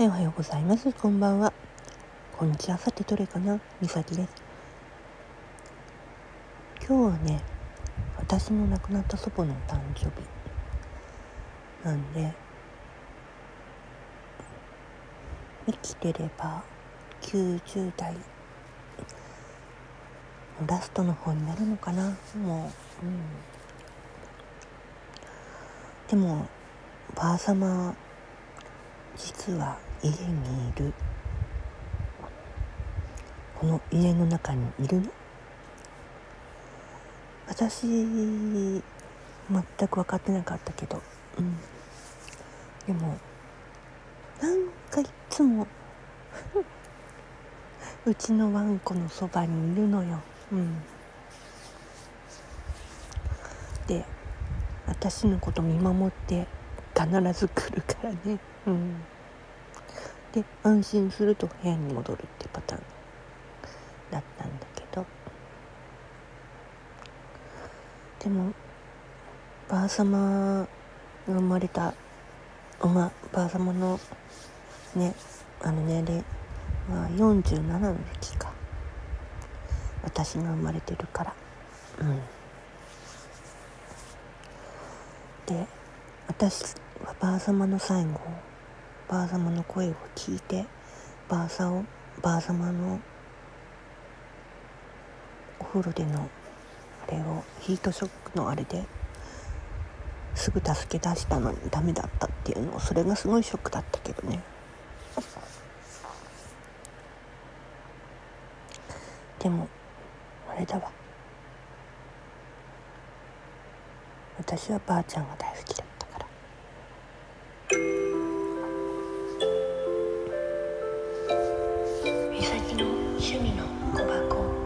はい、おはようございます。こんばんは。こんにちは。さて、どれかな？みさきです。今日はね、私の亡くなった祖母の誕生日なんで、生きてれば90代のラストの方になるのかな？もう、うん。でも、ばあ様、実は家にいる。この家の中にいるの？私全く分かってなかったけど、うん、でもなんかいつも うちのワンコのそばにいるのよ、うん、で私のこと見守って必ず来るからね、うん、で安心すると部屋に戻るってパターン。だったんだけど。でもばあ様が生まれたまばあ様のねあの年齢は47の時か。私が生まれてるから。うん。で私はばあ様の最後ばあ様の声を聞いてばあさをばあ様のお風呂でのあれをヒートショックのあれですぐ助け出したのにダメだったっていうのそれがすごいショックだったけどね。でもあれだわ。私はばあちゃんが大好きだ。趣味の小箱